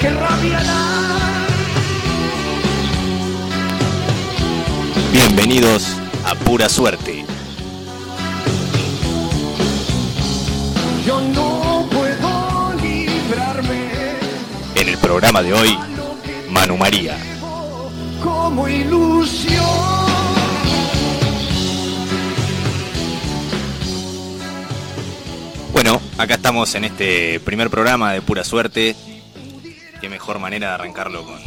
qué rabia Bienvenidos a Pura Suerte. Yo no puedo librarme En el programa de hoy, Manu María. como ilusión. Bueno, acá estamos en este primer programa de Pura Suerte. Mejor manera de arrancarlo con,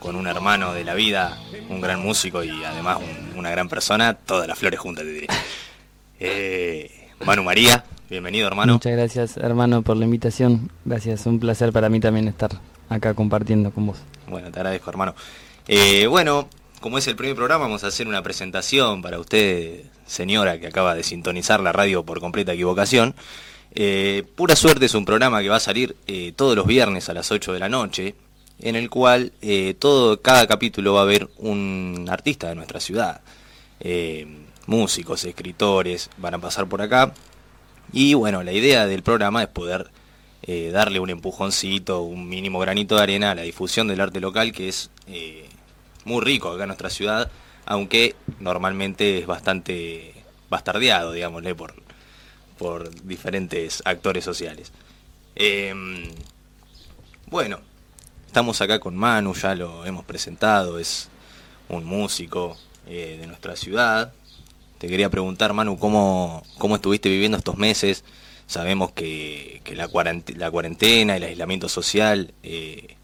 con un hermano de la vida, un gran músico y además un- una gran persona. Todas las flores juntas, te diré. Eh, Manu María, bienvenido hermano. Muchas gracias, hermano, por la invitación. Gracias, un placer para mí también estar acá compartiendo con vos. Bueno, te agradezco, hermano. Eh, bueno, como es el primer programa, vamos a hacer una presentación para usted, señora, que acaba de sintonizar la radio por completa equivocación. Eh, Pura Suerte es un programa que va a salir eh, todos los viernes a las 8 de la noche, en el cual eh, todo, cada capítulo va a haber un artista de nuestra ciudad. Músicos, escritores, van a pasar por acá. Y bueno, la idea del programa es poder darle un empujoncito, un mínimo granito de arena a la difusión del arte local, que es muy rico acá en nuestra ciudad, aunque normalmente es bastante bastardeado, digámosle, por, por diferentes actores sociales. Em, bueno, estamos acá con Manu, ya lo hemos presentado, es un músico eh, de nuestra ciudad. Te quería preguntar, Manu, ¿cómo, cómo estuviste viviendo estos meses? Sabemos que, la, cuarent- la cuarentena, el aislamiento social eh,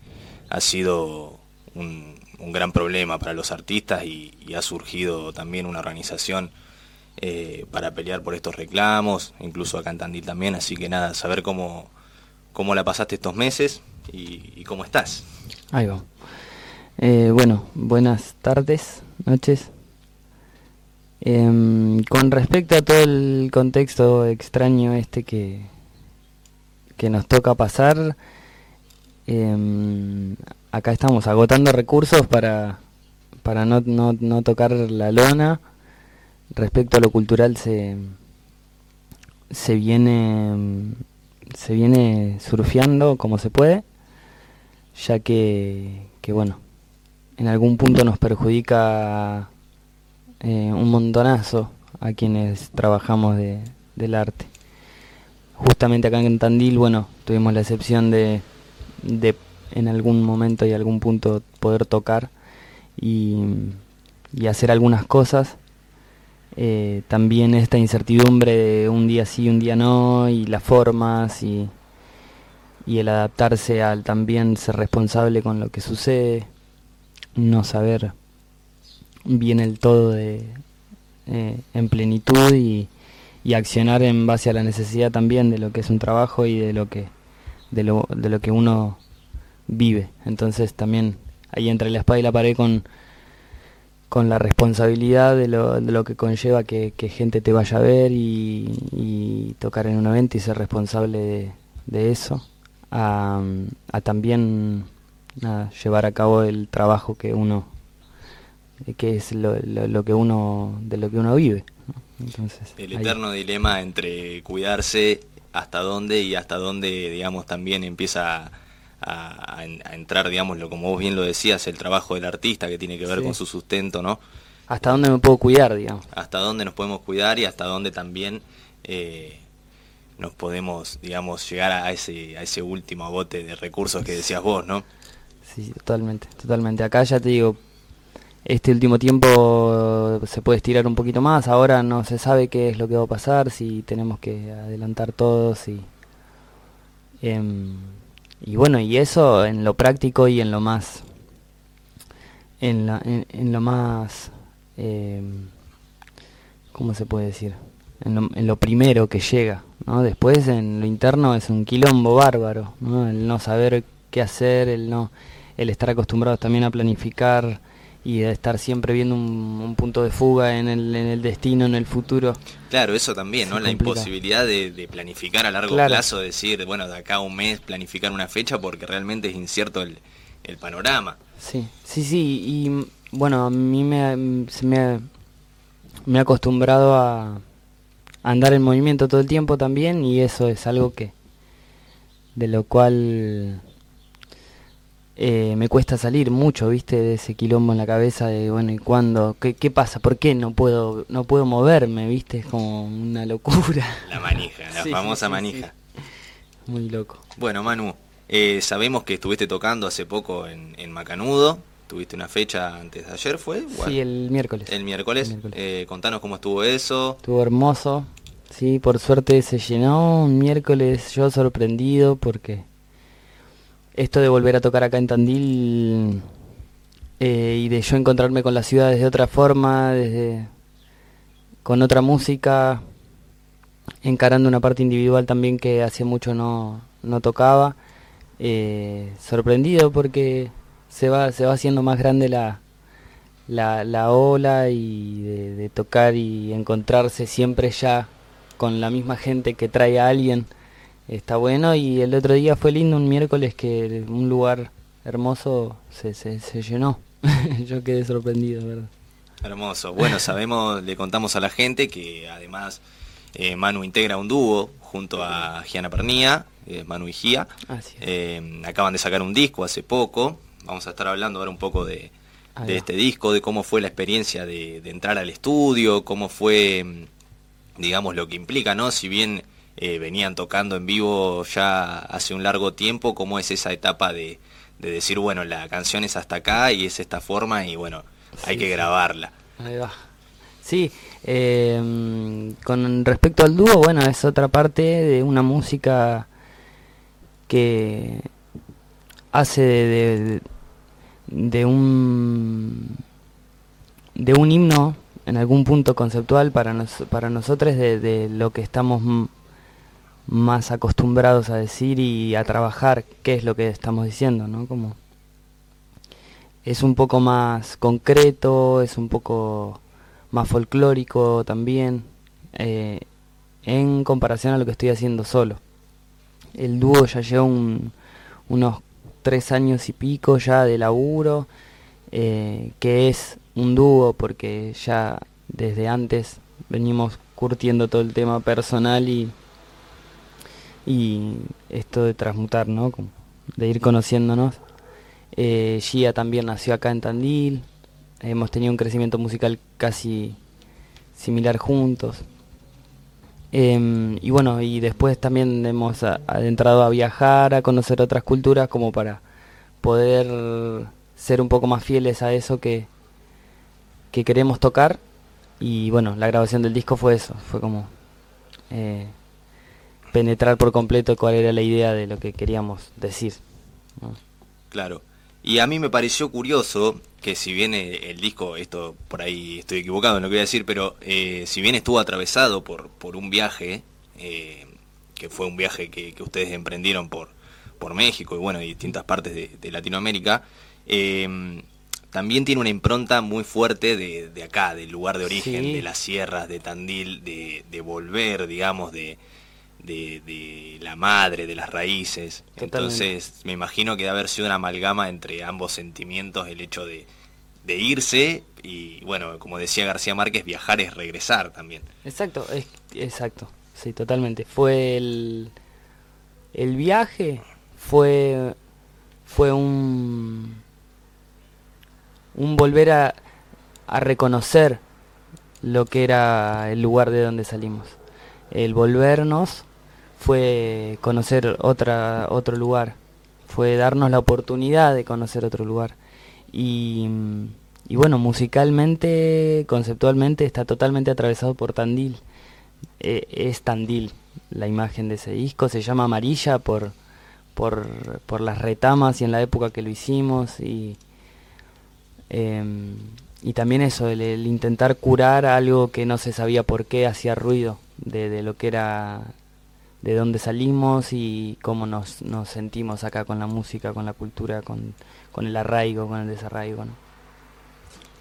ha sido un, un gran problema para los artistas y ha surgido también una organización eh, para pelear por estos reclamos, incluso acá en Tandil también, así que nada, saber cómo, cómo la pasaste estos meses y, cómo estás. Ahí va. Eh, bueno, buenas tardes, noches. Em, con respecto a todo el contexto extraño este que, que nos toca pasar, em, acá estamos agotando recursos para, para no, no, no tocar la lona. Respecto a lo cultural se, se viene se viene surfeando como se puede ya que, que bueno, en algún punto nos perjudica eh, un montonazo a quienes trabajamos de, del arte. Justamente acá en Tandil, bueno, tuvimos la excepción de, de en algún momento y algún punto poder tocar y, y hacer algunas cosas. Eh, también esta incertidumbre de un día sí, un día no, y las formas y, y el adaptarse al también ser responsable con lo que sucede, no saber bien el todo de, eh, en plenitud y, y accionar en base a la necesidad también de lo que es un trabajo y de lo que de lo, de lo que uno vive. Entonces también ahí entre la espada y la pared con, con la responsabilidad de lo, de lo que conlleva que, que gente te vaya a ver y, y tocar en un evento y ser responsable de, de eso a, a también nada, llevar a cabo el trabajo que uno que es lo, lo, lo que uno de lo que uno vive ¿no? entonces El ahí. eterno dilema entre cuidarse hasta dónde y hasta dónde, digamos, también empieza a, entrar, digamos, lo como vos bien lo decías, el trabajo del artista que tiene que ver Sí. con su sustento, ¿no? hasta dónde me puedo cuidar digamos Hasta dónde nos podemos cuidar y hasta dónde también eh, nos podemos, digamos, llegar a ese, a ese último agote de recursos que decías vos, ¿no? Sí, totalmente, totalmente. Acá ya te digo, este último tiempo se puede estirar un poquito más, ahora no se sabe qué es lo que va a pasar, si tenemos que adelantar todos y... em, y bueno, y eso en lo práctico y en lo más... En, la- en, lo más... em, ¿Cómo se puede decir? En lo, en lo primero que llega, ¿no? Después en lo interno es un quilombo bárbaro, ¿no? El no saber qué hacer, el no el estar acostumbrados también a planificar y a estar siempre viendo un, un punto de fuga en el, en el destino, en el futuro. Claro, eso también, ¿no? Se La complica. imposibilidad de, de planificar a largo Claro. plazo, decir, bueno, de acá a un mes planificar una fecha porque realmente es incierto el, el panorama. Sí, sí, sí, y bueno, a mí me, se me, ha- me he acostumbrado a, a andar en movimiento todo el tiempo también y eso es algo que, de lo cual eh, me cuesta salir mucho, viste, de ese quilombo en la cabeza de, bueno, ¿y cuándo? ¿Qué, qué pasa? ¿Por qué no puedo, no puedo moverme, viste? Es como una locura. La manija, la Sí, famosa sí, sí, manija. Muy loco. Bueno, Manu, eh, sabemos que estuviste tocando hace poco en, en Macanudo. Tuviste una fecha antes de ayer, ¿fue? Sí, el miércoles. El miércoles. El miércoles. Eh, contanos cómo estuvo eso. Estuvo hermoso. Sí, por suerte se llenó. Un miércoles yo sorprendido porque esto de volver a tocar acá en Tandil eh, y de yo encontrarme con la ciudad desde otra forma, desde con otra música, encarando una parte individual también que hacía mucho no, no tocaba. eh, sorprendido porque se va, se va haciendo más grande la, la, la ola y de tocar y encontrarse siempre ya con la misma gente que trae a alguien está bueno y el otro día fue lindo un miércoles que un lugar hermoso se, se, se llenó yo quedé sorprendido ¿verdad? Hermoso. Bueno, sabemos, le contamos a la gente que además eh, Manu integra un dúo junto a Giana Pernía, eh, Manu y Gia. Así es. Eh, acaban de sacar un disco hace poco. Vamos a estar hablando ahora un poco de, de este disco, de cómo fue la experiencia de, de entrar al estudio, cómo fue, mm, digamos, lo que implica, ¿no? Si bien eh, venían tocando en vivo ya hace un largo tiempo, cómo es esa etapa de, de decir, bueno, la canción es hasta acá y es esta forma y bueno, hay Sí, que sí. grabarla. Ahí va. Sí, eh, con respecto al dúo, bueno, es otra parte de una música que hace de, de, de un de un himno en algún punto conceptual para nos, para nosotros de, de lo que estamos más acostumbrados a decir y a trabajar, qué es lo que estamos diciendo, ¿no? Como es un poco más concreto, es un poco más folclórico también, eh, en comparación a lo que estoy haciendo solo. El dúo ya lleva un- unos tres años y pico ya de laburo, eh, que es un dúo porque ya desde antes venimos curtiendo todo el tema personal y, y esto de transmutar, ¿no? De ir conociéndonos. Eh, Gia también nació acá en Tandil. Hemos tenido un crecimiento musical casi similar juntos. Em, y bueno, y después también hemos adentrado a viajar, a conocer otras culturas como para poder ser un poco más fieles a eso que, que queremos tocar. Y bueno, la grabación del disco fue eso, fue como eh, penetrar por completo cuál era la idea de lo que queríamos decir. ¿no? Claro. Y a mí me pareció curioso que si bien eh, el disco, esto por ahí estoy equivocado en lo que voy a decir, pero eh, si bien estuvo atravesado por, por un viaje, eh, que fue un viaje que, que ustedes emprendieron por, por México y bueno, y distintas partes de, de Latinoamérica, eh, también tiene una impronta muy fuerte de, de acá, del lugar de origen, Sí. de las sierras, de Tandil, de, de volver, digamos, de, de, de la madre, de las raíces. Totalmente. Entonces, me imagino que debe haber sido una amalgama entre ambos sentimientos, el hecho de, de irse y, bueno, como decía García Márquez, viajar es regresar también. Exacto, es, exacto, sí, totalmente. Fue el, el viaje, fue, fue un, un volver a, a reconocer lo que era el lugar de donde salimos. El volvernos fue conocer otra, otro lugar, fue darnos la oportunidad de conocer otro lugar. Y, bueno, musicalmente, conceptualmente, está totalmente atravesado por Tandil. Eh, es Tandil la imagen de ese disco, se llama Amarilla por, por, por las retamas y en la época que lo hicimos y, em, y también eso, el, el intentar curar algo que no se sabía por qué hacía ruido, de lo que era, de dónde salimos y cómo nos, nos sentimos acá con la música, con la cultura, con, con el arraigo, con el desarraigo. ¿no?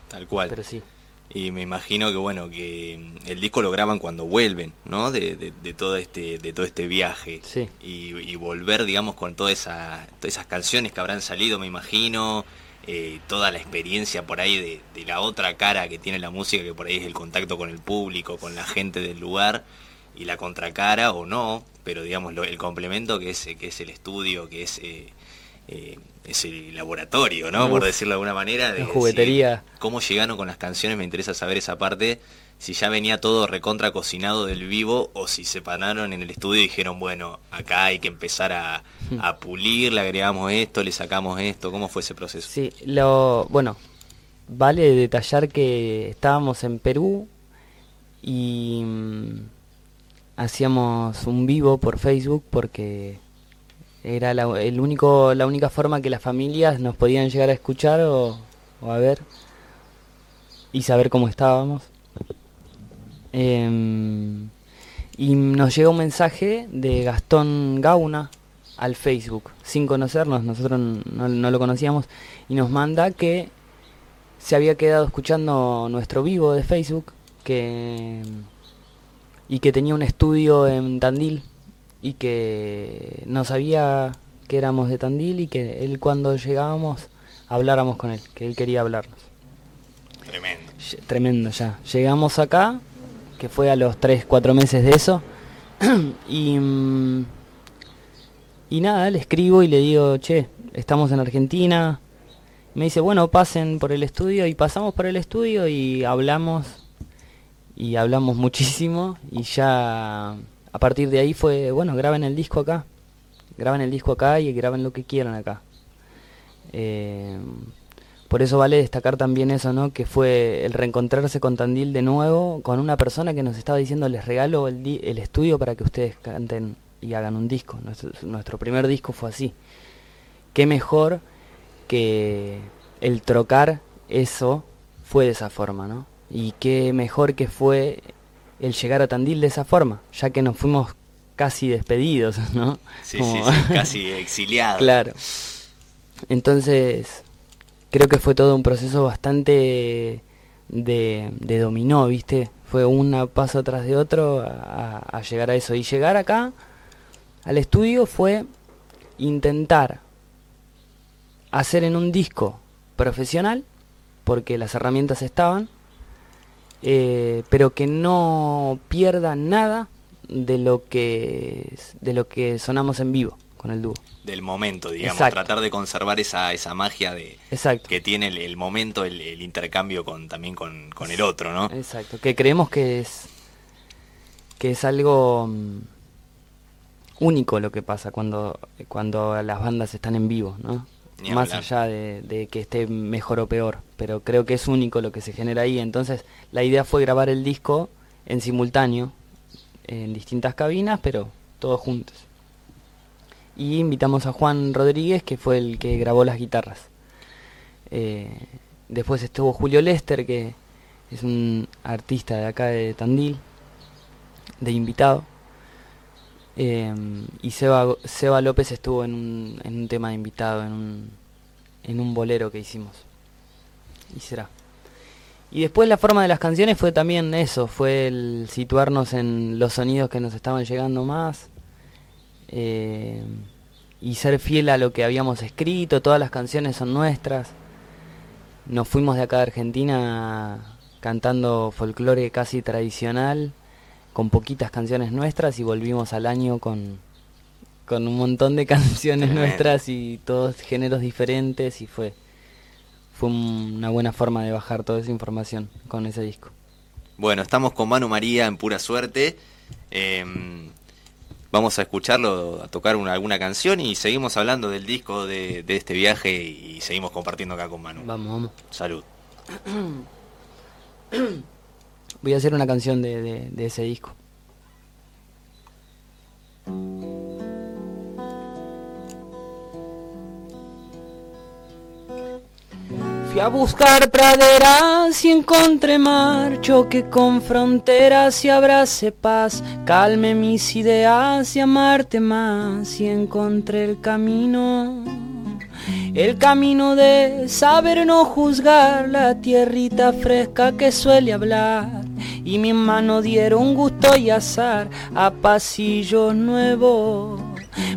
Tal cual. Pero sí, Y me imagino que bueno, que el disco lo graban cuando vuelven, ¿no? De, de, de todo este, de todo este viaje. Sí. Y, y volver, digamos, con toda esa, todas esas canciones que habrán salido, me imagino, eh, toda la experiencia por ahí de, de la otra cara que tiene la música, que por ahí es el contacto con el público, con la gente del lugar, y la contracara o no, pero digamos lo- el complemento que es, que es el estudio, que es eh, eh, ese laboratorio, ¿no? Por decirlo de alguna manera. De, juguetería. ¿Cómo llegaron con las canciones? Me interesa saber esa parte. Si ya venía todo recontra cocinado del vivo o si se pararon en el estudio y dijeron, bueno, acá hay que empezar a, a pulir, le agregamos esto, le sacamos esto. ¿Cómo fue ese proceso? Sí, lo, bueno, vale detallar que estábamos en Perú y mm, hacíamos un vivo por Facebook porque era la, el único, la única forma que las familias nos podían llegar a escuchar o, a ver y saber cómo estábamos. Em, y nos llegó un mensaje de Gastón Gauna al Facebook, sin conocernos, nosotros no, no, lo conocíamos, y nos manda que se había quedado escuchando nuestro vivo de Facebook que y que tenía un estudio en Tandil y que no sabía que éramos de Tandil y que él cuando llegábamos habláramos con él, que él quería hablarnos. Tremendo. Tremendo ya. Llegamos acá, que fue a los 3, 4 meses de eso, y, mm, y nada, le escribo y le digo, che, estamos en Argentina. Me dice, bueno, pasen por el estudio y pasamos por el estudio y hablamos y hablamos muchísimo y ya a partir de ahí fue, bueno, graben el disco acá, graben el disco acá y graben lo que quieran acá. Eh, por eso vale destacar también eso, ¿no? Que fue el reencontrarse con Tandil de nuevo, con una persona que nos estaba diciendo, les regalo el, estudio para que ustedes canten y hagan un disco. Nuestro, nuestro primer disco fue así. Qué mejor que el trocar eso fue de esa forma, ¿no? Y qué mejor que fue el llegar a Tandil de esa forma, ya que nos fuimos casi despedidos, ¿no? Sí, sí, casi exiliados. claro. Entonces, creo que fue todo un proceso bastante de, de dominó, ¿viste? Fue un paso tras de otro a, a llegar a eso. Y llegar acá, al estudio, fue intentar hacer en un disco profesional, porque las herramientas estaban, eh, pero que no pierda nada de lo que de lo que sonamos en vivo con el dúo. Del momento, digamos, tratar de conservar esa, esa magia de que tiene el, momento, el, intercambio con también con, con, el otro, ¿no? Exacto, que creemos que es que es algo mm, único lo que pasa cuando cuando las bandas están en vivo, ¿no? Más allá de, que esté mejor o peor, pero creo que es único lo que se genera ahí. Entonces la idea fue grabar el disco en simultáneo, en distintas cabinas, pero todos juntos. Y invitamos a Juan Rodríguez, que fue el que grabó las guitarras. Eh, después estuvo Julio Lester, que es un artista de acá de Tandil, de invitado. Em, y Seba, López estuvo en un, en un tema de invitado, en un, en un bolero que hicimos. Y será. Y después la forma de las canciones fue también eso, fue el situarnos en los sonidos que nos estaban llegando más. Eh, y ser fiel a lo que habíamos escrito, todas las canciones son nuestras. Nos fuimos de acá de Argentina cantando folclore casi tradicional con poquitas canciones nuestras y volvimos al año con, con un montón de canciones nuestras y todos géneros diferentes y fue, fue una buena forma de bajar toda esa información con ese disco. Bueno, estamos con Manu María en pura suerte. Em, vamos a escucharlo, a tocar una, alguna canción y seguimos hablando del disco de, de este viaje y seguimos compartiendo acá con Manu. Vamos, vamos. Salud. Voy a hacer una canción de, de, ese disco. Fui a buscar praderas y encontré mar, choque con fronteras y abrace paz, calme mis ideas y amarte más y encontré el camino el camino de saber no juzgar la tierrita fresca que suele hablar. Y mis manos dieron gusto y azar a pasillos nuevos.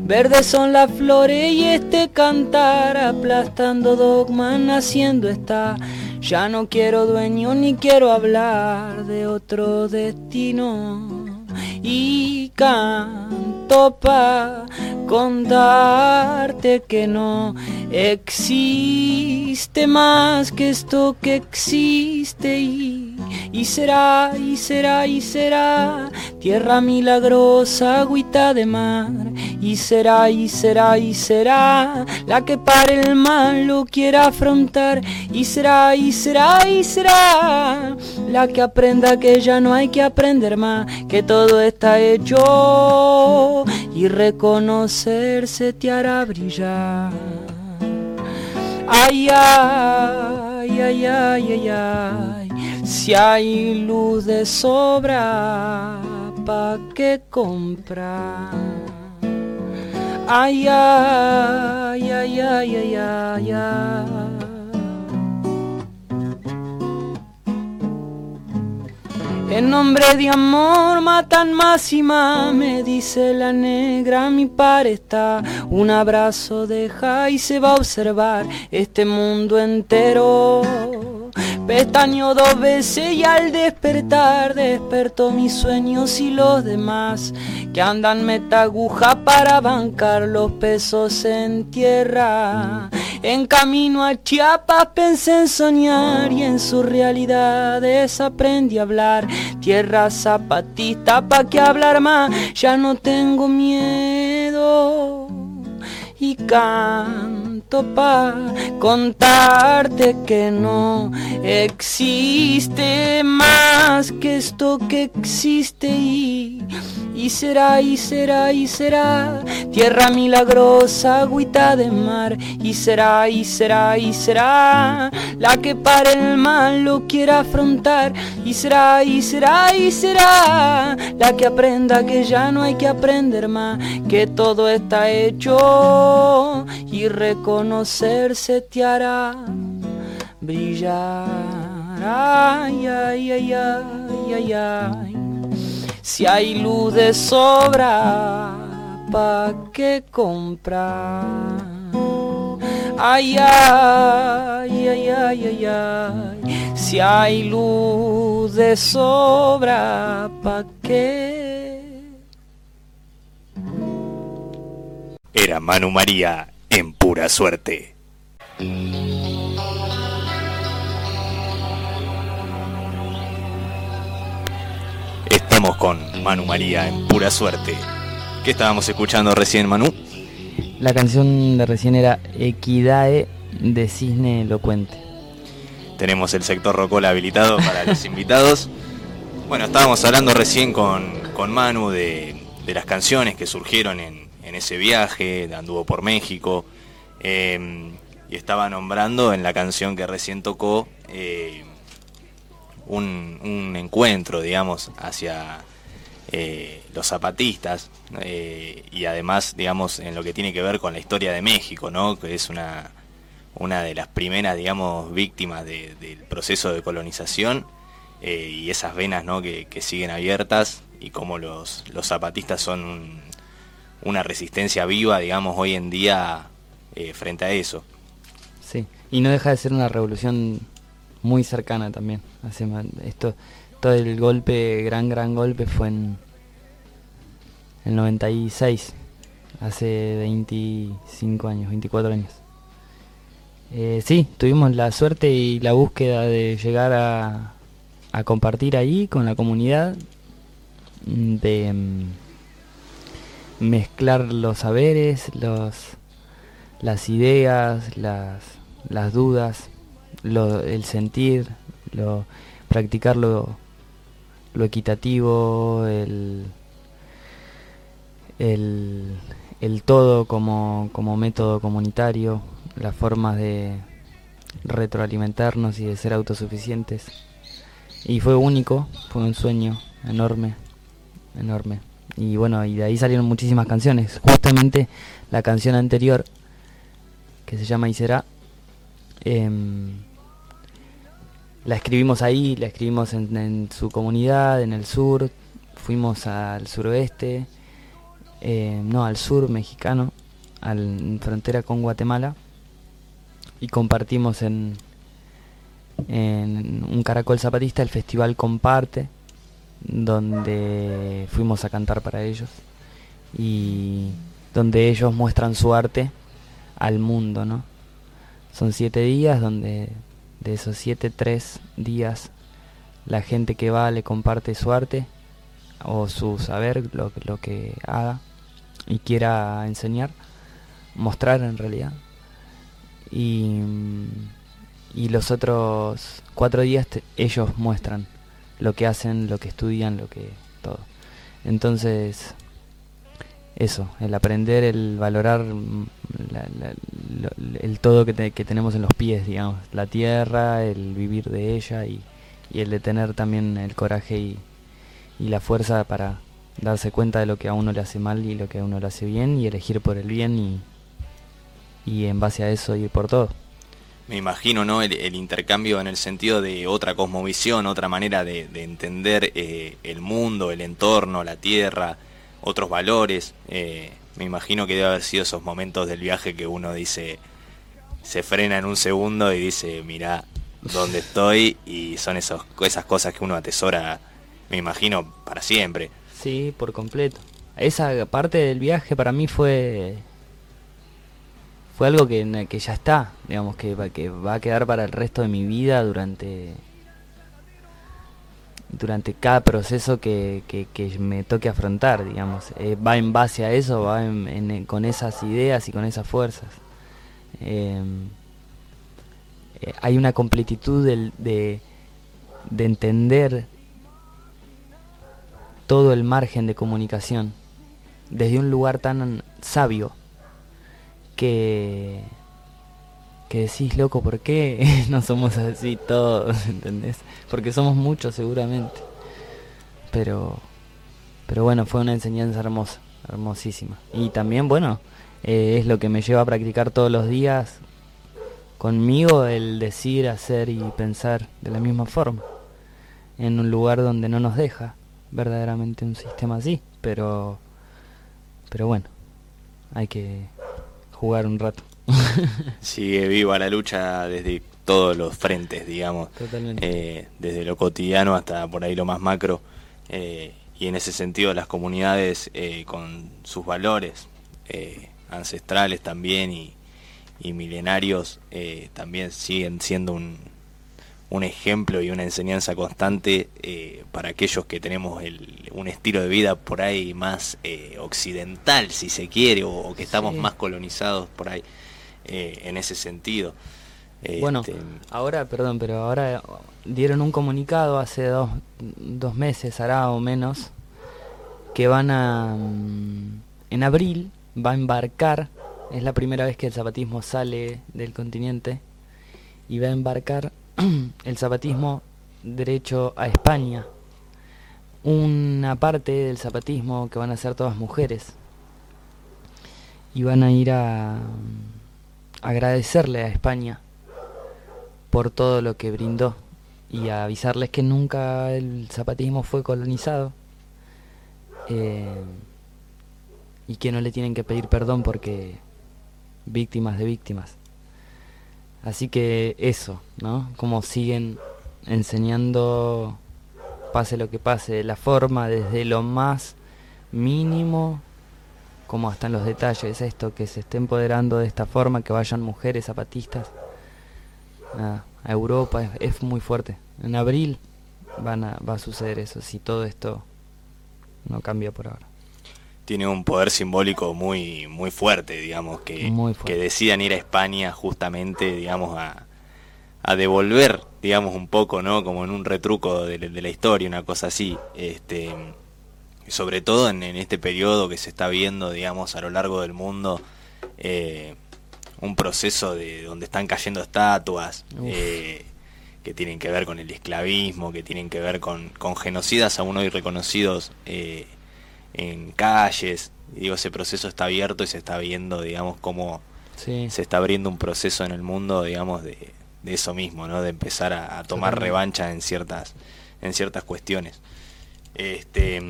Verdes son las flores y este cantar aplastando dogmas naciendo está. Ya no quiero dueño ni quiero hablar de otro destino. Y canto pa contarte que no existe más que esto que existe y, y será, y será, y será tierra milagrosa, agüita de mar. Y será, y será, y será la que para el mal lo quiera afrontar. Y será, y será, y será la que aprenda que ya no hay que aprender más, que todo está hecho y reconocerse te hará brillar. Ay, ay, ay, ay, ay, ay, si hay luz de sobra, ¿pa' qué comprar? Ay, ay, ay, ay, ay, ay, ay. En nombre de amor matan más y más, me dice la negra, mi par está. Un abrazo deja y se va a observar este mundo entero. Pestaño dos veces y al despertar despertó mis sueños y los demás que andan metaguja para bancar los pesos en tierra. En camino a Chiapas pensé en soñar y en sus realidades aprendí a hablar. Tierra zapatista, pa' que hablar más, ya no tengo miedo. Y canto pa' contarte que no existe más que esto que existe y y será, y será, y será tierra milagrosa, agüita de mar. Y será, y será, y será la que para el mal lo quiera afrontar. Y será, y será, y será la que aprenda que ya no hay que aprender más, que todo está hecho y reconocerse te hará brillar. Ay, ay, ay, ay, ay, ay. Si hay luz de sobra, ¿pa' qué comprar? Ay, ay, ay, ay, ay, ay. Si hay luz de sobra, ¿pa' qué? Era Manu María en pura suerte. Estamos con Manu María en pura suerte. ¿Qué estábamos escuchando recién, Manu? La canción de recién era Equidae de Cisne Elocuente. Tenemos el sector Rocola habilitado para los invitados. Bueno, estábamos hablando recién con, con Manu de, de, las canciones que surgieron en, en ese viaje, anduvo por México, eh, y estaba nombrando en la canción que recién tocó eh, un, encuentro, digamos, hacia eh, los zapatistas y además, digamos, en lo que tiene que ver con la historia de México, ¿no? Que es una, una de las primeras, digamos, víctimas de, del proceso de colonización y esas venas, ¿no? Que, siguen abiertas y como los, los zapatistas son un, una resistencia viva, digamos, hoy en día eh, frente a eso. Sí, y no deja de ser una revolución muy cercana también. Hace esto, todo el golpe, gran, gran golpe fue en el 96, hace 25 años, 24 años. Eh, sí, tuvimos la suerte y la búsqueda de llegar a, a compartir ahí con la comunidad, de um, mezclar los saberes, los, las ideas, las, las dudas, el sentir, lo, practicar lo, lo equitativo, el, el, el todo como, como método comunitario, las formas de retroalimentarnos y de ser autosuficientes. Y fue único, fue un sueño enorme, enorme. Y bueno, y de ahí salieron muchísimas canciones. Justamente la canción anterior, que se llama Y será, eh, la escribimos ahí, la escribimos en, su comunidad, en el sur, fuimos al suroeste, eh, no, al sur mexicano, al, en frontera con Guatemala, y compartimos en, en un caracol zapatista el festival Comparte, donde fuimos a cantar para ellos. y donde ellos muestran su arte al mundo, ¿no? Son siete días donde de esos siete, tres días la gente que va le comparte su arte o su saber, lo, lo que haga y quiera enseñar, mostrar en realidad. Y, y los otros cuatro días ellos muestran lo que hacen, lo que estudian, lo que todo. Entonces, eso, el aprender, el valorar mm, el todo que, tenemos en los pies, digamos, la tierra, el vivir de ella y, el de tener también el coraje y, y, la fuerza para darse cuenta de lo que a uno le hace mal y lo que a uno le hace bien y elegir por el bien y, y en base a eso ir por todo. Me imagino, ¿no? El, intercambio en el sentido de otra cosmovisión, otra manera de, entender eh, el mundo, el entorno, la tierra, otros valores. Eh, me imagino que debe haber sido esos momentos del viaje que uno dice, se frena en un segundo y dice, mira dónde estoy y son esos, esas cosas que uno atesora, me imagino, para siempre. Sí, por completo. Esa parte del viaje para mí fue fue algo que, que ya está, digamos, que, que va a quedar para el resto de mi vida durante durante cada proceso que, que, me toque afrontar, digamos. Eh, va en base a eso, va con esas ideas y con esas fuerzas. Em, eh, hay una completitud de, de, de entender todo el margen de comunicación desde un lugar tan sabio que que decís, loco, ¿por qué no somos así todos? ¿Entendés? Porque somos muchos seguramente. Pero, pero bueno, fue una enseñanza hermosa, hermosísima. Y también, bueno, eh, es lo que me lleva a practicar todos los días conmigo el decir, hacer y pensar de la misma forma. En un lugar donde no nos deja verdaderamente un sistema así. Pero, pero bueno, hay que jugar un rato. Sigue viva la lucha desde todos los frentes, digamos. Eh, desde lo cotidiano hasta por ahí lo más macro. Eh, y en ese sentido las comunidades eh, con sus valores ancestrales también y, y milenarios también siguen siendo un, un ejemplo y una enseñanza constante eh, para aquellos que tenemos un estilo de vida por ahí más eh, occidental, si se quiere, o, que estamos más colonizados por ahí eh, en ese sentido. Bueno, este, ahora, perdón, pero ahora dieron un comunicado hace dos, dos meses, hará o menos, que van a... Mm, en abril va a embarcar, es la primera vez que el zapatismo sale del continente, y va a embarcar el zapatismo derecho a España. Una parte del zapatismo que van a ser todas mujeres. Y van a ir a, agradecerle a España por todo lo que brindó y a avisarles que nunca el zapatismo fue colonizado eh, y que no le tienen que pedir perdón porque víctimas de víctimas. Así que eso, ¿no? Como siguen enseñando, pase lo que pase, la forma desde lo más mínimo como hasta en los detalles, esto, que se esté empoderando de esta forma, que vayan mujeres zapatistas a Europa, es, muy fuerte. En abril van a, va a suceder eso, si todo esto no cambia por ahora tiene un poder simbólico muy muy fuerte, digamos, que, que decidan ir a España justamente, digamos, a, a, devolver, digamos, un poco, ¿no? Como en un retruco de, la historia, una cosa así. Este, sobre todo en, este periodo que se está viendo, digamos, a lo largo del mundo, eh, un proceso de donde están cayendo estatuas. Eh, que tienen que ver con el esclavismo, que tienen que ver con, con genocidas aún hoy reconocidos eh, en calles. digo, ese proceso está abierto y se está viendo, digamos, cómo se está abriendo un proceso en el mundo, digamos, de, de eso mismo, ¿no? De empezar a, tomar revancha en ciertas, en ciertas cuestiones. Este,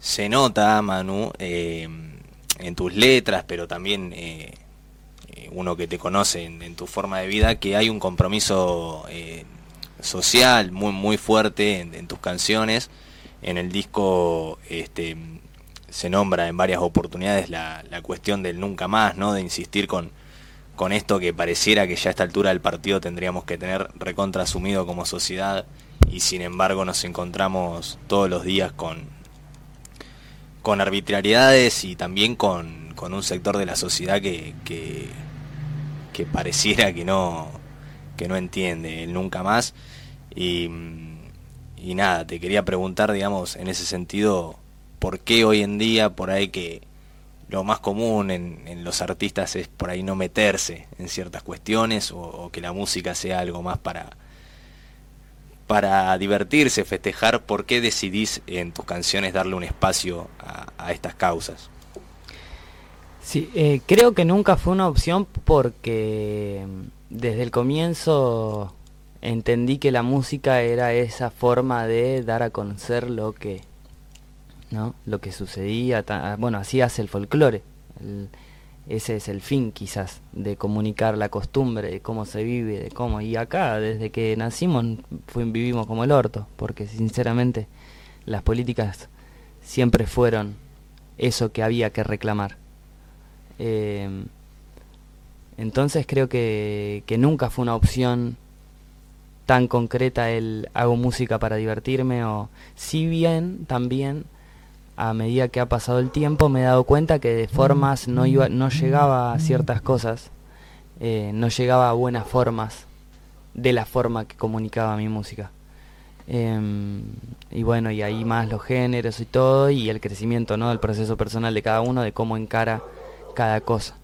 se nota, Manu, eh, en tus letras, pero también eh, eh, uno que te conoce en, tu forma de vida, que hay un compromiso social muy, muy fuerte en tus canciones en el disco este, se nombra en varias oportunidades la, cuestión del nunca más, ¿no? De insistir con, con esto que pareciera que ya a esta altura del partido tendríamos que tener recontra asumido como sociedad y sin embargo nos encontramos todos los días con, con arbitrariedades y también con, con un sector de la sociedad que, que, que, pareciera que no, que no entiende el nunca más. Y, y nada, te quería preguntar, digamos, en ese sentido, ¿por qué hoy en día por ahí que lo más común en, los artistas es por ahí no meterse en ciertas cuestiones o, que la música sea algo más para para divertirse, festejar, ¿por qué decidís en tus canciones darle un espacio a, a estas causas? Sí, eh, creo que nunca fue una opción porque desde el comienzo entendí que la música era esa forma de dar a conocer lo que ¿no? lo que sucedía, bueno, así hace el folclore. Ese es el fin quizás de comunicar la costumbre, de cómo se vive, de cómo. Y acá, desde que nacimos, vivimos como el orto, porque sinceramente las políticas siempre fueron eso que había que reclamar. Eh, entonces creo que, que nunca fue una opción tan concreta el hago música para divertirme o si bien también a medida que ha pasado el tiempo me he dado cuenta que de formas no, iba, no llegaba a ciertas cosas, eh, no llegaba a buenas formas de la forma que comunicaba mi música. Eh, y bueno, y ahí más los géneros y todo, y el crecimiento ¿no? del proceso personal de cada uno, de cómo encara cada cosa.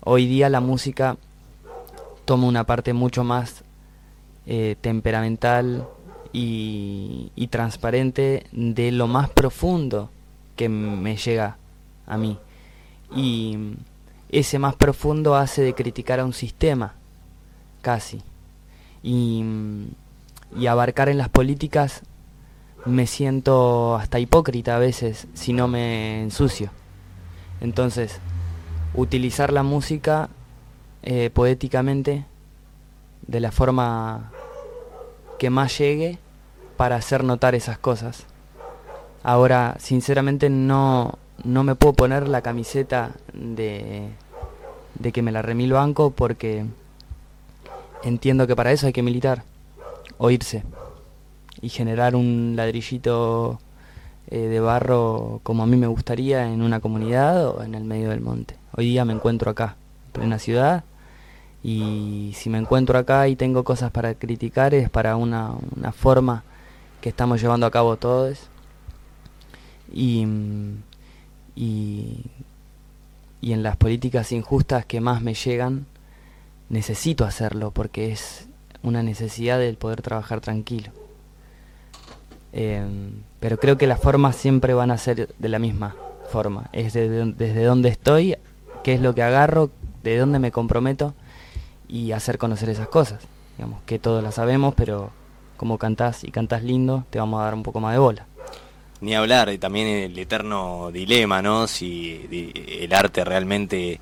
Hoy día la música toma una parte mucho más eh, temperamental y, transparente de lo más profundo que me llega a mí. Y ese más profundo hace de criticar a un sistema, casi. Y, y abarcar en las políticas me siento hasta hipócrita a veces si no me ensucio. Entonces, utilizar la música eh, poéticamente de la forma que más llegue para hacer notar esas cosas. Ahora, sinceramente no, no me puedo poner la camiseta de, de que me la remil banco porque entiendo que para eso hay que militar, o irse, y generar un ladrillito eh, de barro como a mí me gustaría en una comunidad o en el medio del monte. Hoy día me encuentro acá, en plena ciudad, y si me encuentro acá y tengo cosas para criticar es para una, una forma que estamos llevando a cabo todos y, y, y en las políticas injustas que más me llegan, necesito hacerlo porque es una necesidad del poder trabajar tranquilo. Eh, pero creo que las formas siempre van a ser de la misma forma. Es desde, desde donde estoy, qué es lo que agarro, de dónde me comprometo y hacer conocer esas cosas. Digamos que todos las sabemos, pero como cantás y cantás lindo, te vamos a dar un poco más de bola. Ni hablar, y también el eterno dilema, ¿no? Si el arte realmente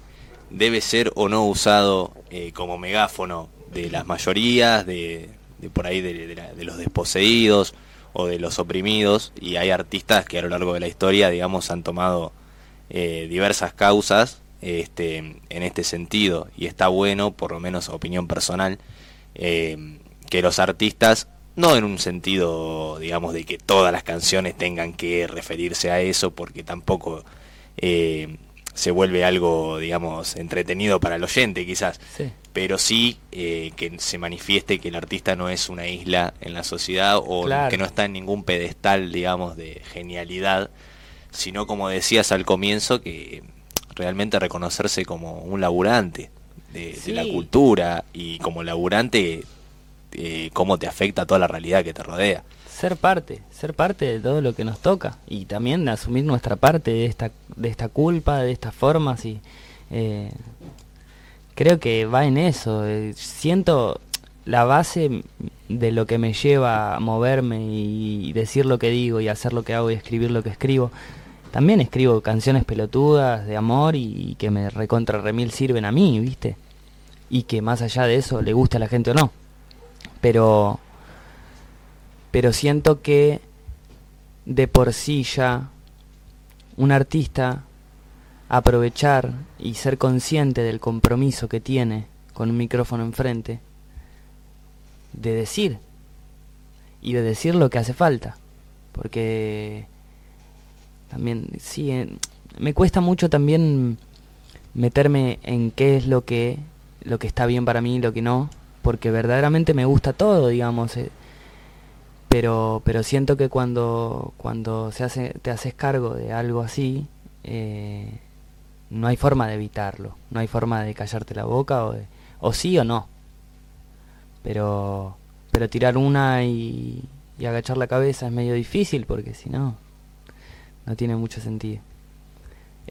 debe ser o no usado eh, como megáfono de las mayorías, de, por ahí de, de, la, de, los desposeídos o de los oprimidos, y hay artistas que a lo largo de la historia, digamos, han tomado eh, diversas causas este, en este sentido, y está bueno, por lo menos opinión personal, eh, que los artistas no en un sentido, digamos, de que todas las canciones tengan que referirse a eso, porque tampoco eh, se vuelve algo, digamos, entretenido para el oyente quizás, sí. pero sí eh, que se manifieste que el artista no es una isla en la sociedad o Claro. que no está en ningún pedestal, digamos, de genialidad, sino como decías al comienzo, que realmente reconocerse como un laburante de, de la cultura y como laburante eh, cómo te afecta toda la realidad que te rodea. ser parte, ser parte de todo lo que nos toca y también asumir nuestra parte de esta, de esta culpa, de estas formas y eh, creo que va en eso. eh, siento la base de lo que me lleva a moverme y decir lo que digo y hacer lo que hago y escribir lo que escribo. También escribo canciones pelotudas de amor y, que me recontra remil sirven a mí, ¿viste? Y que más allá de eso le gusta a la gente o no. Pero pero siento que de por sí ya un artista aprovechar y ser consciente del compromiso que tiene con un micrófono enfrente, de decir, y de decir lo que hace falta, porque también, sí, eh, me cuesta mucho también meterme en qué es lo que, lo que está bien para mí y lo que no, porque verdaderamente me gusta todo, digamos, eh, pero, pero siento que cuando, cuando se hace, te haces cargo de algo así, eh, no hay forma de evitarlo, no hay forma de callarte la boca o, o sí o no. Pero, pero tirar una y agachar la cabeza es medio difícil porque si no, no tiene mucho sentido.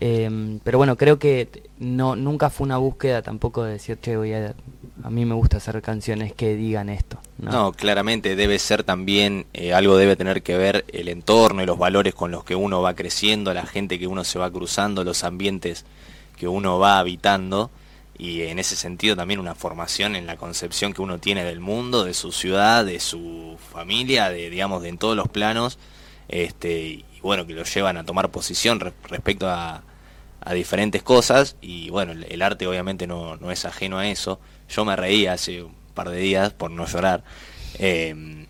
Em, pero bueno, creo que no nunca fue una búsqueda tampoco de decir, che, voy a, a mí me gusta hacer canciones que digan esto. No, claramente debe ser también, eh, algo debe tener que ver el entorno y los valores con los que uno va creciendo, la gente que uno se va cruzando, los ambientes que uno va habitando y en ese sentido también una formación en la concepción que uno tiene del mundo, de su ciudad, de su familia, de digamos de en todos los planos, este y bueno que lo llevan a tomar posición respecto a, a diferentes cosas y bueno, el, arte obviamente no, no, es ajeno a eso. Yo me reía hace un par de días, por no llorar, eh,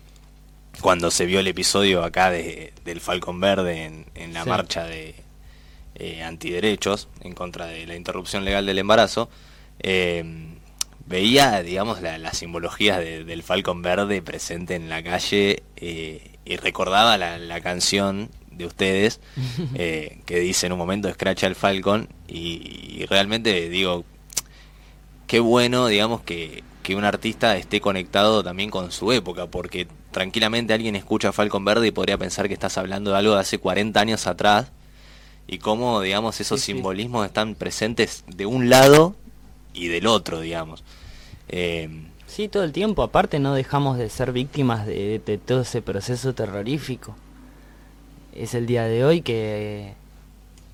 cuando se vio el episodio acá de, del Falcon Verde en, en la sí. marcha de eh, antiderechos en contra de la interrupción legal del embarazo. Eh, veía, digamos, la, las simbologías de, del Falcon Verde presente en la calle eh, y recordaba la, la canción de ustedes, eh, que dice en un momento escracha el Falcon, y, y, realmente digo, qué bueno, digamos, que, que, un artista esté conectado también con su época, porque tranquilamente alguien escucha Falcon Verde y podría pensar que estás hablando de algo de hace 40 años atrás, y cómo, digamos, esos sí, simbolismos sí. están presentes de un lado y del otro, digamos. Eh, sí, todo el tiempo, aparte no dejamos de ser víctimas de, de todo ese proceso terrorífico es el día de hoy que,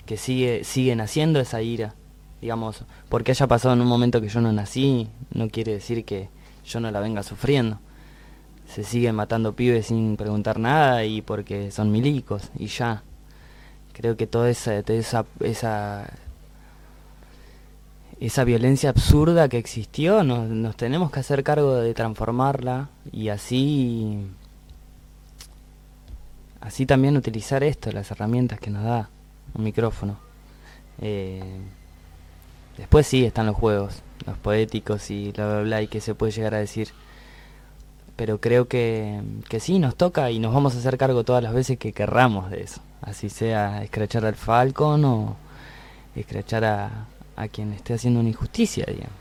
que sigue, sigue naciendo esa ira. Digamos, porque haya pasado en un momento que yo no nací, no quiere decir que yo no la venga sufriendo. Se siguen matando pibes sin preguntar nada y porque son milicos y ya. Creo que toda esa, toda esa, esa, esa violencia absurda que existió, nos, nos tenemos que hacer cargo de transformarla y así así también utilizar esto, las herramientas que nos da un micrófono. Eh, después sí están los juegos, los poéticos y bla bla bla y que se puede llegar a decir. Pero creo que, que sí, nos toca y nos vamos a hacer cargo todas las veces que querramos de eso. Así sea escrachar al Falcon o escrachar a, a quien esté haciendo una injusticia, digamos.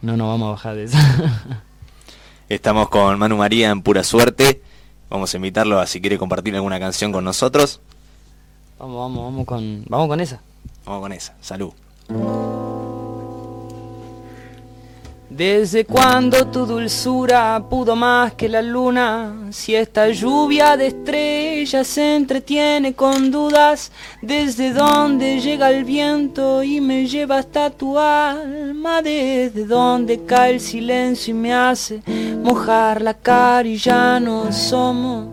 No nos vamos a bajar de eso. Estamos con Manu María en pura suerte. Vamos a invitarlo a si quiere compartir alguna canción con nosotros. Vamos, vamos, vamos con, vamos con esa. Vamos con esa. Salud. Desde cuando tu dulzura pudo más que la luna, si esta lluvia de estrellas se entretiene con dudas, desde dónde llega el viento y me lleva hasta tu alma, desde dónde cae el silencio y me hace mojar la cara y ya no somos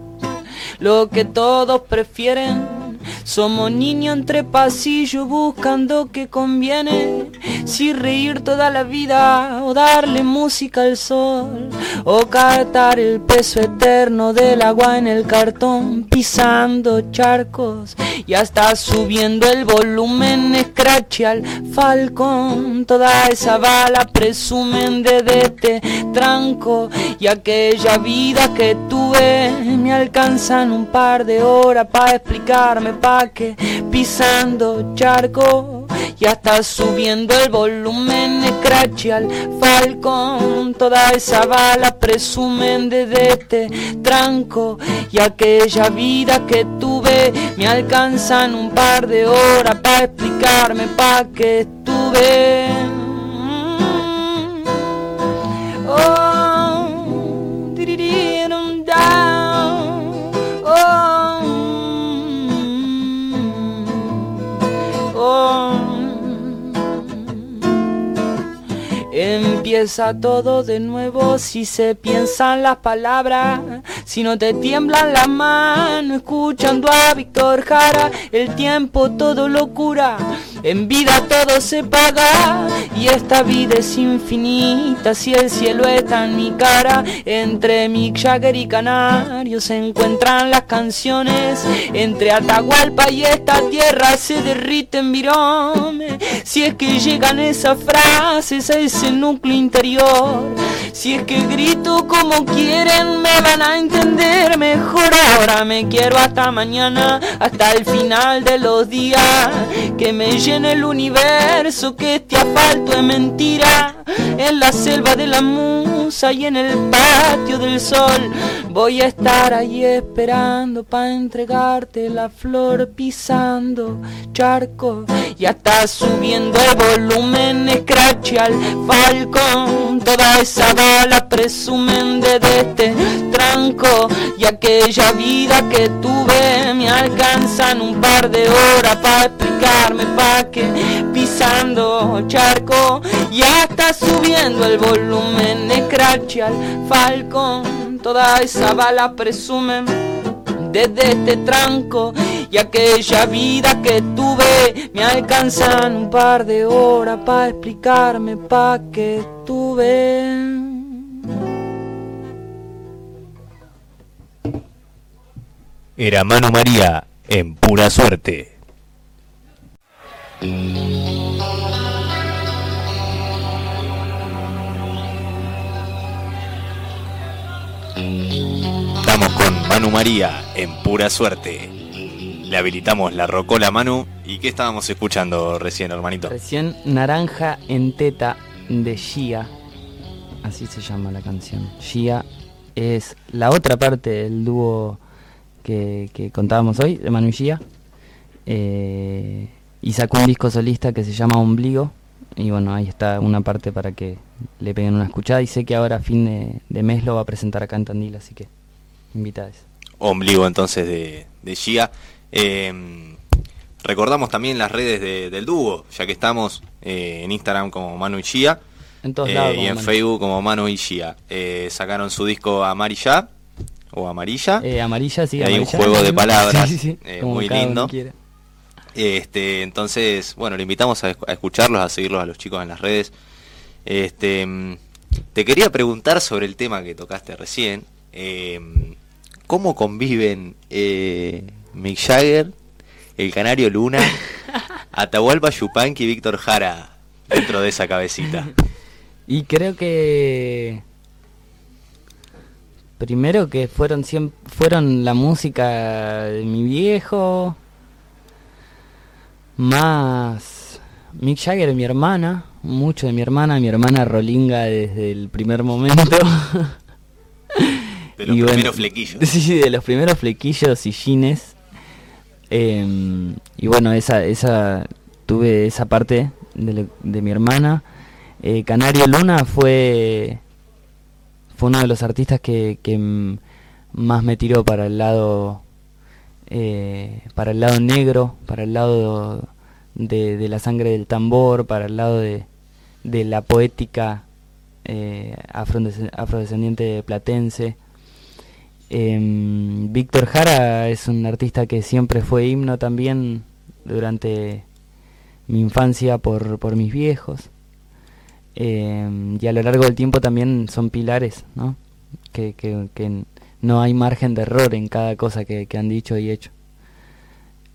lo que todos prefieren somos niños entre pasillos buscando que conviene, si reír toda la vida o darle música al sol, o captar el peso eterno del agua en el cartón, pisando charcos. Y hasta subiendo el volumen, scratch al falcón, toda esa bala presumen de dete, tranco. Y aquella vida que tuve me alcanzan un par de horas para explicarme pa' que pisando charco y hasta subiendo el volumen scratch al falcón toda esa bala presumen de este tranco y aquella vida que tuve me alcanzan un par de horas para explicarme pa' que estuve. Oh, empieza todo de nuevo si se piensan las palabras, si no te tiemblan las manos escuchando a Víctor Jara, el tiempo todo locura, en vida todo se paga y esta vida es infinita si el cielo está en mi cara, entre Mick Jagger y Canario se encuentran las canciones, entre Atahualpa y esta tierra se derriten viromes, si es que llegan esas frases a ese núcleo Si es que grito como quieren, me van a entender mejor. Ahora me quiero hasta mañana, hasta el final de los días. Que me llene el universo, que este asfalto es mentira. En la selva de la musa y en el patio del sol. Voy a estar ahí esperando para entregarte la flor, pisando charco y hasta subiendo el volumen, scratch al falcón. Toda esa bala presumen de este tranco y aquella vida que tuve me alcanzan un par de horas para explicarme pa' que pisando charco y hasta subiendo el volumen, scratch al falcón. Toda esa bala presumen desde este tranco y aquella vida que tuve me alcanzan un par de horas para explicarme pa' que tuve. Era Manu María en pura suerte. Manu María en pura suerte. Le habilitamos la rocola Manu. ¿Y qué estábamos escuchando recién, hermanito? Recién Naranja en Teta de Gia. Así se llama la canción. Gia es la otra parte del dúo que, que contábamos hoy, de Manu y Gia. Eh, y sacó un disco solista que se llama Ombligo. Y bueno, ahí está una parte para que le peguen una escuchada. Y sé que ahora a fin de, de mes lo va a presentar acá en Tandil, así que invitados. Ombligo entonces de, de Gia. Eh, recordamos también las redes de- del dúo, ya que estamos eh, en Instagram como Manu y Gia. En todos eh, lados. y como en Manu. Facebook como Manu y Gia. Eh, sacaron su disco Amarilla o Amarilla. Eh, amarilla, sí, Y hay un amarilla. juego de palabras, Sí, sí, sí, eh, como muy lindo. Este, entonces, bueno, le invitamos a, esc- a escucharlos, a seguirlos a los chicos en las redes. Este, mm, te quería preguntar sobre el tema que tocaste recién. eh, ¿Cómo conviven eh, Mick Jagger, el Canario Luna, Atahualpa Yupanqui y Víctor Jara dentro de esa cabecita? Y creo que primero que fueron siem- fueron la música de mi viejo más Mick Jagger mi hermana, mucho de mi hermana, mi hermana Rolinga desde el primer momento. De los Y bueno, primeros flequillos. Sí, sí, de los primeros flequillos y jeans. Em, y bueno, esa, esa, tuve esa parte de, lo- de mi hermana. Eh, Canario Luna fue, fue uno de los artistas que, que más me tiró para el lado, eh, para el lado negro, para el lado de, de la sangre del tambor, para el lado de, de la poética eh, afrodescend- afrodescendiente platense. Em, Víctor Jara es un artista que siempre fue himno también durante mi infancia por, por mis viejos. Em, y a lo largo del tiempo también son pilares, ¿no? Que, que, no hay margen de error en cada cosa que, que han dicho y hecho.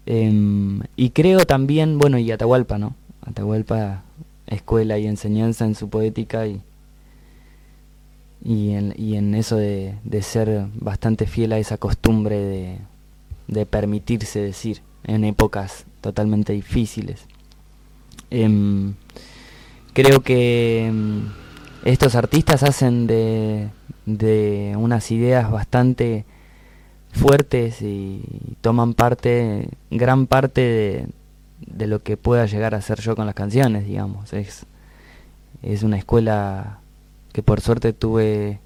Em, y creo también, bueno, y Atahualpa, ¿no? Atahualpa, escuela y enseñanza en su poética y, y en, y en eso de, de ser bastante fiel a esa costumbre de, de permitirse decir en épocas totalmente difíciles. Em, creo que em, estos artistas hacen de, de unas ideas bastante fuertes y toman parte, gran parte de, de lo que pueda llegar a ser yo con las canciones, digamos. Es, es una escuela que por suerte tuve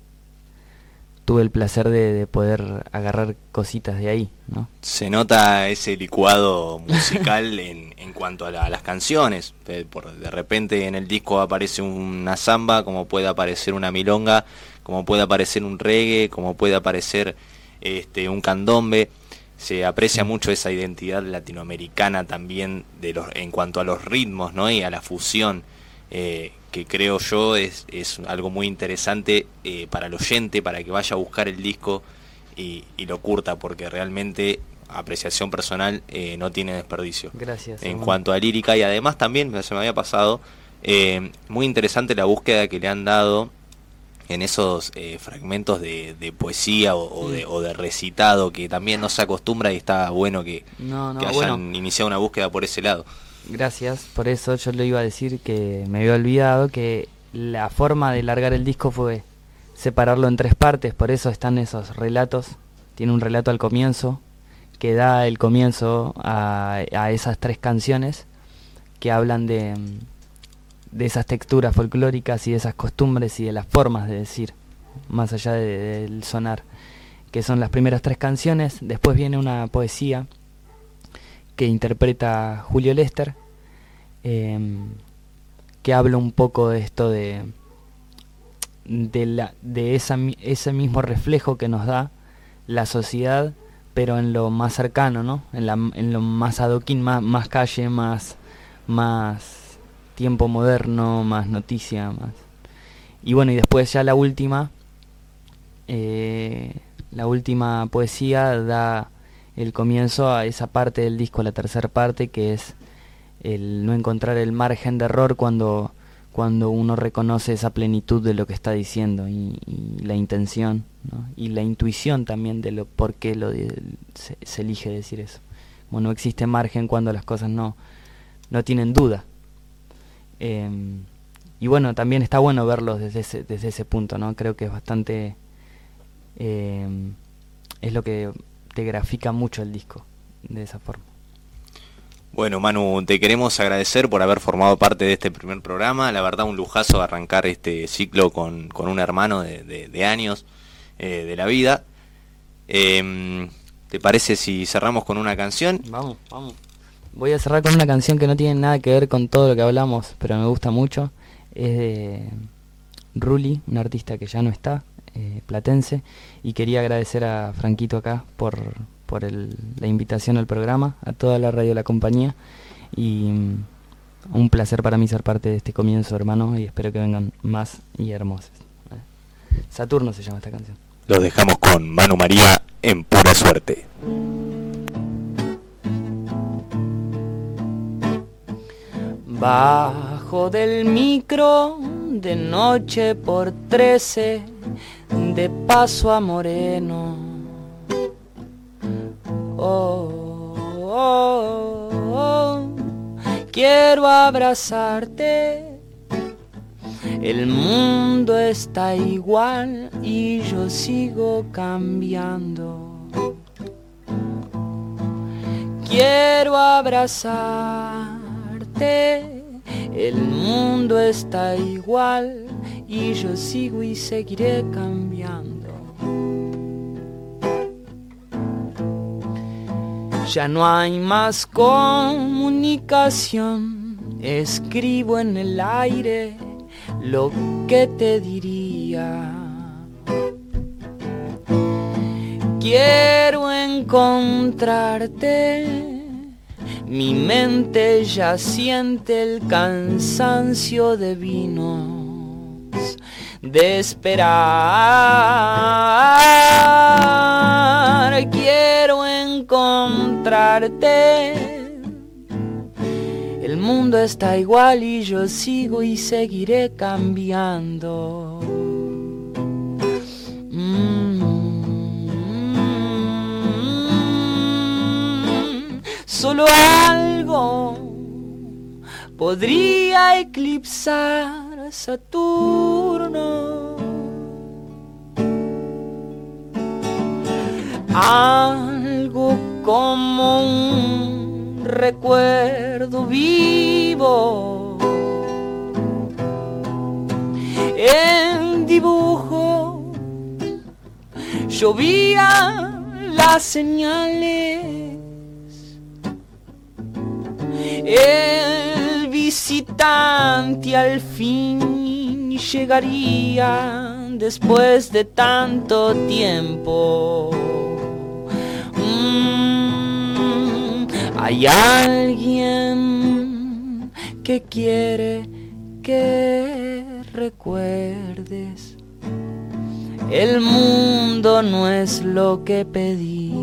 tuve el placer de, poder agarrar cositas de ahí, ¿no? Se nota ese licuado musical en, en cuanto a, las canciones. De, por, de repente en el disco aparece una samba, como puede aparecer una milonga, como puede aparecer un reggae, como puede aparecer este, un candombe. Se aprecia mucho esa identidad latinoamericana también de los, en cuanto a los ritmos ¿no? y a la fusión. Eh, que creo yo es, es algo muy interesante eh, para el oyente, para que vaya a buscar el disco y, lo curta, porque realmente apreciación personal eh, no tiene desperdicio. Gracias. En cuanto a lírica y además también, se me había pasado, eh, muy interesante la búsqueda que le han dado en esos fragmentos de, poesía o, de, o, de, recitado que también no se acostumbra y está bueno que, hayan iniciado una búsqueda por ese lado. Gracias, por eso yo le iba a decir que me había olvidado que la forma de largar el disco fue separarlo en tres partes, por eso están esos relatos. Tiene un relato al comienzo que da el comienzo a, esas tres canciones que hablan de, de esas texturas folclóricas y de esas costumbres y de las formas de decir, más allá del sonar, que son las primeras tres canciones. Después viene una poesía que interpreta Julio Lester, em, que habla un poco de esto de, de, la, de ese mismo reflejo que nos da la sociedad, pero en lo más cercano, ¿no? en, la, en lo más adoquín, más, más calle, más, más tiempo moderno, más noticia, más... Y bueno, y después ya la última, eh, la última poesía da el comienzo a esa parte del disco, la tercera parte, que es el no encontrar el margen de error cuando, cuando uno reconoce esa plenitud de lo que está diciendo y, la intención y la intuición también de lo por qué lo se, elige decir eso. Como no existe margen cuando las cosas no, no tienen duda. Em, y bueno, también está bueno verlos desde ese, desde ese punto, ¿no? Creo que es bastante... Em, es lo que grafica mucho el disco de esa forma. Bueno, Manu, te queremos agradecer por haber formado parte de este primer programa. La verdad, un lujazo arrancar este ciclo con, un hermano de, años eh, de la vida. Em, ¿Te parece si cerramos con una canción? Vamos, vamos. Voy a cerrar con una canción que no tiene nada que ver con todo lo que hablamos, pero me gusta mucho. Es de Ruli, un artista que ya no está, eh, platense y quería agradecer a Franquito acá por, por la invitación al programa, a toda la radio de la compañía y mm, un placer para mí ser parte de este comienzo hermano y espero que vengan más y hermosos. Saturno se llama esta canción. Los dejamos con Manu María en pura suerte. Bajo del micro de noche por trece de paso a Moreno. Oh, oh, oh, quiero abrazarte. El mundo está igual y yo sigo cambiando. Quiero abrazarte. El mundo está igual y yo sigo y seguiré cambiando. Ya no hay más comunicación, escribo en el aire lo que te diría. Quiero encontrarte, mi mente ya siente el cansancio de vino de esperar. Quiero encontrarte. El mundo está igual y yo sigo y seguiré cambiando. Mm. Solo algo podría eclipsar Saturno. Algo como un recuerdo vivo en dibujo llovían las señales. Visitante al fin llegaría después de tanto tiempo. Mm, hay alguien que quiere que recuerdes. El mundo no es lo que pedí.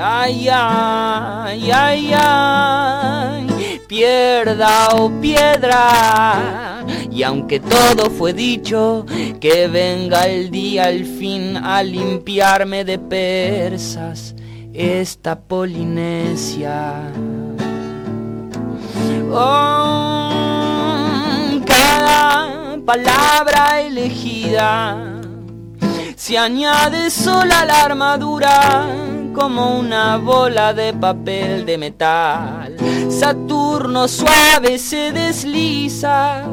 Ay, ay, ay, ay, ay, pierda o piedra. Y aunque todo fue dicho, que venga el día al fin a limpiarme de persas esta Polinesia. Oh, cada palabra elegida se añade sola a la armadura como una bola de papel de metal. Saturno suave se desliza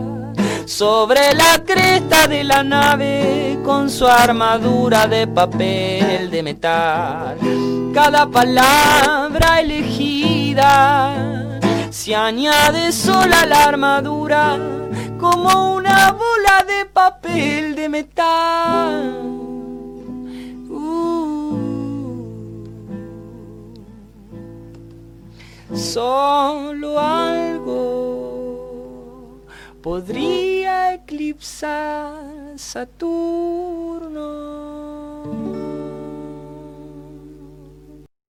sobre la cresta de la nave con su armadura de papel de metal. Cada palabra elegida se añade sola la armadura como una bola de papel de metal. Solo algo podría eclipsar Saturno.